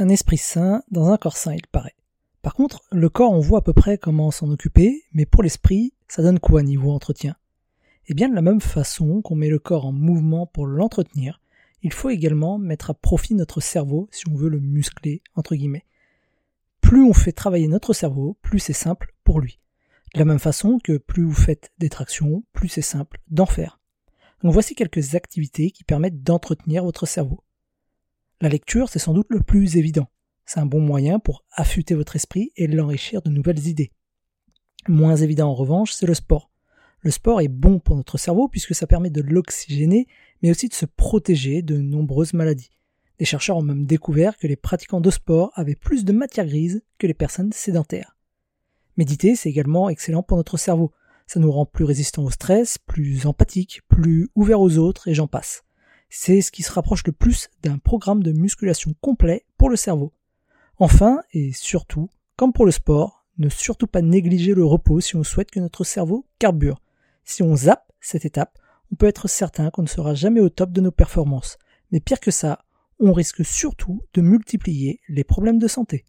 un esprit sain dans un corps sain, il paraît. Par contre, le corps, on voit à peu près comment s'en occuper, mais pour l'esprit, ça donne quoi niveau entretien? Eh bien, de la même façon qu'on met le corps en mouvement pour l'entretenir, il faut également mettre à profit notre cerveau si on veut le muscler, entre guillemets. Plus on fait travailler notre cerveau, plus c'est simple pour lui. De la même façon que plus vous faites des tractions, plus c'est simple d'en faire. Donc voici quelques activités qui permettent d'entretenir votre cerveau. La lecture, c'est sans doute le plus évident. C'est un bon moyen pour affûter votre esprit et l'enrichir de nouvelles idées. Moins évident en revanche, c'est le sport. Le sport est bon pour notre cerveau puisque ça permet de l'oxygéner, mais aussi de se protéger de nombreuses maladies. Les chercheurs ont même découvert que les pratiquants de sport avaient plus de matière grise que les personnes sédentaires. Méditer, c'est également excellent pour notre cerveau. Ça nous rend plus résistants au stress, plus empathiques, plus ouverts aux autres, et j'en passe. C'est ce qui se rapproche le plus d'un programme de musculation complet pour le cerveau. Enfin, et surtout, comme pour le sport, ne surtout pas négliger le repos si on souhaite que notre cerveau carbure. Si on zappe cette étape, on peut être certain qu'on ne sera jamais au top de nos performances. Mais pire que ça, on risque surtout de multiplier les problèmes de santé.